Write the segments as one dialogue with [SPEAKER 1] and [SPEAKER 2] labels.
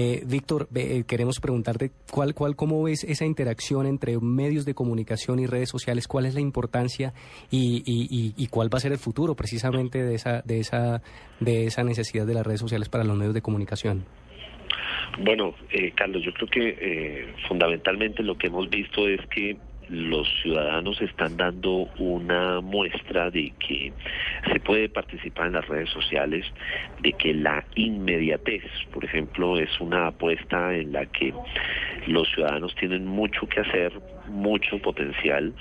[SPEAKER 1] Eh, Víctor, eh, queremos preguntarte cuál, cuál, cómo ves esa interacción entre medios de comunicación y redes sociales, cuál es la importancia y, y, cuál va a ser el futuro precisamente de esa, de esa, de esa necesidad de las redes sociales para los medios de comunicación.
[SPEAKER 2] Bueno, eh, Carlos, yo creo que eh, fundamentalmente lo que hemos visto es que los ciudadanos están dando una muestra de que se puede participar en las redes sociales, de que la inmediatez, por ejemplo, es una apuesta en la que los ciudadanos tienen mucho que hacer, mucho potencial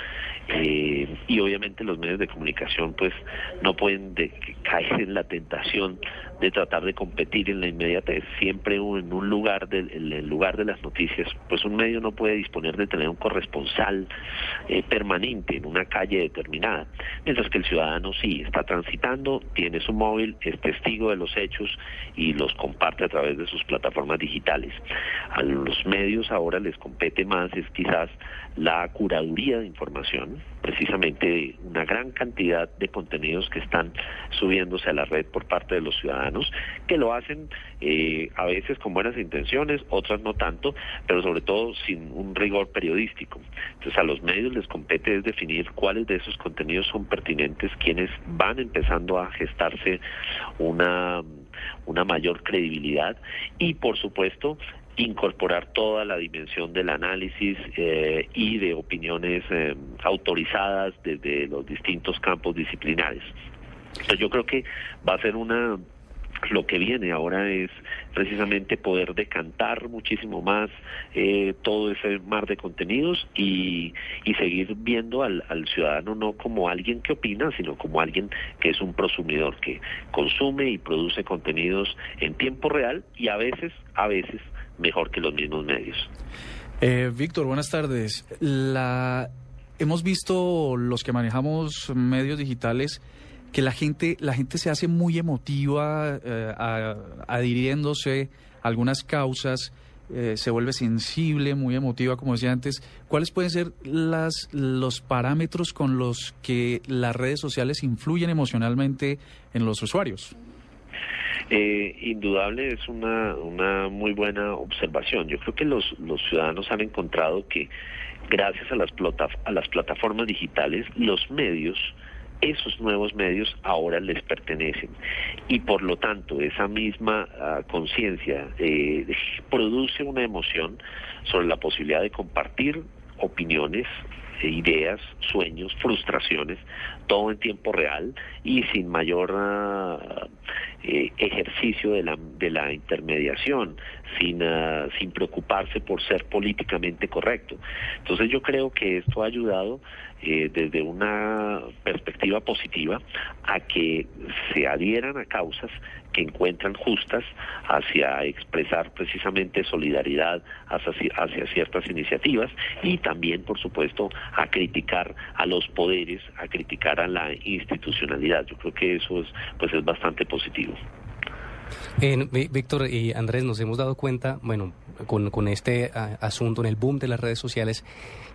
[SPEAKER 2] eh, y obviamente los medios de comunicación pues no pueden de, caer en la tentación de tratar de competir en la inmediatez. Siempre en un lugar del en el lugar de las noticias pues un medio no puede disponer de tener un corresponsal eh, permanente en una calle determinada mientras que el ciudadano sí está transitando tiene su móvil es testigo de los hechos y los comparte a través de sus plataformas digitales. A los medios ahora les compete más es quizás la curaduría de información, precisamente una gran cantidad de contenidos que están subiéndose a la red por parte de los ciudadanos, que lo hacen eh, a veces con buenas intenciones, otras no tanto, pero sobre todo sin un rigor periodístico. Entonces a los medios les compete es definir cuáles de esos contenidos son pertinentes, quienes van empezando a gestarse una una mayor credibilidad y por supuesto incorporar toda la dimensión del análisis eh, y de opiniones eh, autorizadas desde los distintos campos disciplinares. Entonces yo creo que va a ser una lo que viene ahora es precisamente poder decantar muchísimo más eh, todo ese mar de contenidos y, y seguir viendo al, al, ciudadano no como alguien que opina, sino como alguien que es un prosumidor, que consume y produce contenidos en tiempo real y a veces, a veces, mejor que los mismos medios.
[SPEAKER 3] Eh, Víctor, buenas tardes. La... Hemos visto los que manejamos medios digitales que la gente, la gente se hace muy emotiva eh, a, adhiriéndose a algunas causas, eh, se vuelve sensible, muy emotiva, como decía antes. ¿Cuáles pueden ser las, los parámetros con los que las redes sociales influyen emocionalmente en los usuarios?
[SPEAKER 2] Eh, indudable es una, una muy buena observación. Yo creo que los, los ciudadanos han encontrado que gracias a las, plata, a las plataformas digitales, los medios, esos nuevos medios ahora les pertenecen. Y por lo tanto esa misma uh, conciencia eh, produce una emoción sobre la posibilidad de compartir opiniones, ideas, sueños, frustraciones, todo en tiempo real y sin mayor uh, eh, ejercicio de la, de la intermediación, sin, uh, sin preocuparse por ser políticamente correcto. Entonces yo creo que esto ha ayudado eh, desde una perspectiva positiva a que se adhieran a causas que encuentran justas hacia expresar precisamente solidaridad hacia, hacia ciertas iniciativas y también, por supuesto, a criticar a los poderes, a criticar a la institucionalidad. Yo creo que eso es, pues, es bastante positivo.
[SPEAKER 1] Eh, Víctor y Andrés, nos hemos dado cuenta, bueno, con, con este asunto, en el boom de las redes sociales,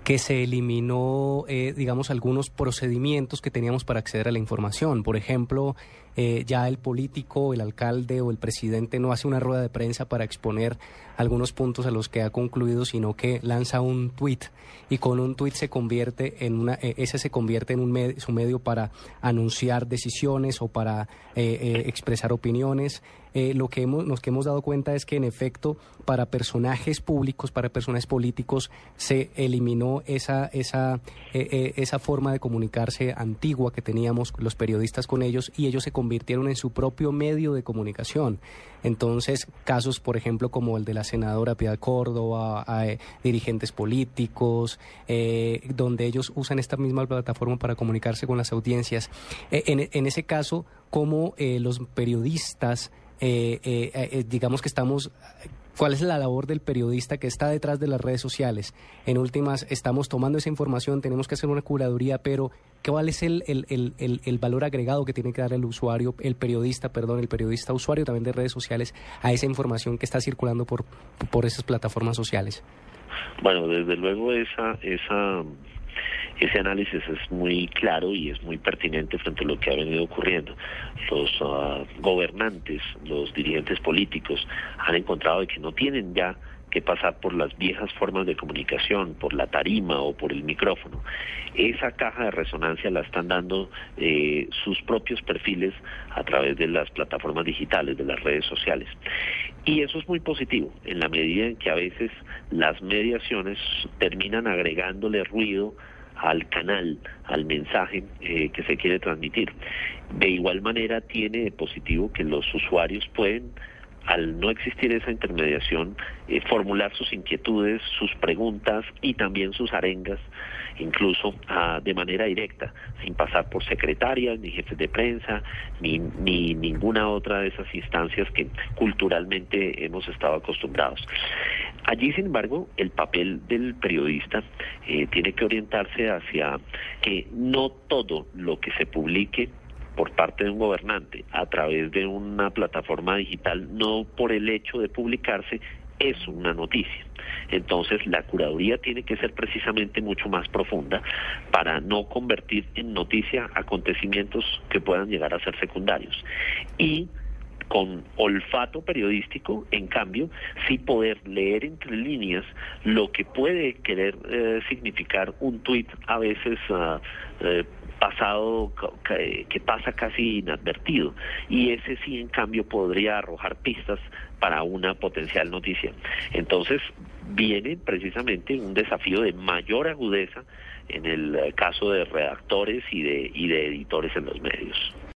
[SPEAKER 1] que se eliminó, eh, digamos, algunos procedimientos que teníamos para acceder a la información. Por ejemplo, eh, ya el político, el alcalde o el presidente no hace una rueda de prensa para exponer algunos puntos a los que ha concluido, sino que lanza un tuit y con un tuit se convierte en una, eh, ese se convierte en un su medio para anunciar decisiones o para eh, eh, expresar opiniones. Eh, lo que hemos, nos que hemos dado cuenta es que en efecto para personajes públicos, para personajes políticos, se eliminó esa, esa, eh, eh, esa forma de comunicarse antigua que teníamos los periodistas con ellos y ellos se convirtieron en su propio medio de comunicación. Entonces, casos, por ejemplo, como el de la senadora Piedad Córdoba, a, dirigentes políticos, eh, donde ellos usan esta misma plataforma para comunicarse con las audiencias. Eh, en, ese caso, cómo eh, los periodistas eh, eh, eh, digamos que estamos ¿Cuál es la labor del periodista que está detrás de las redes sociales? En últimas, estamos tomando esa información, tenemos que hacer una curaduría, pero ¿cuál es el, el, el, el, valor agregado que tiene que dar el usuario, el periodista, perdón, el periodista usuario también de redes sociales a esa información que está circulando por, por esas plataformas sociales?
[SPEAKER 2] Bueno, desde luego esa, esa ese análisis es muy claro y es muy pertinente frente a lo que ha venido ocurriendo. Los ah, gobernantes, los dirigentes políticos han encontrado que no tienen ya que pasar por las viejas formas de comunicación, por la tarima o por el micrófono. Esa caja de resonancia la están dando eh, sus propios perfiles a través de las plataformas digitales, de las redes sociales. Y eso es muy positivo, en la medida en que a veces las mediaciones terminan agregándole ruido al canal, al mensaje eh, que se quiere transmitir. De igual manera tiene positivo que los usuarios pueden al no existir esa intermediación, eh, formular sus inquietudes, sus preguntas y también sus arengas, incluso ah, de manera directa, sin pasar por secretarias, ni jefes de prensa, ni, ni ninguna otra de esas instancias que culturalmente hemos estado acostumbrados. Allí, sin embargo, el papel del periodista eh, tiene que orientarse hacia que no todo lo que se publique por parte de un gobernante a través de una plataforma digital, no por el hecho de publicarse, es una noticia. Entonces, la curaduría tiene que ser precisamente mucho más profunda para no convertir en noticia acontecimientos que puedan llegar a ser secundarios. Y con olfato periodístico, en cambio, sí poder leer entre líneas lo que puede querer eh, significar un tuit a veces uh, eh, pasado que pasa casi inadvertido y ese sí en cambio podría arrojar pistas para una potencial noticia. Entonces viene precisamente un desafío de mayor agudeza en el caso de redactores y de, y de editores en los medios.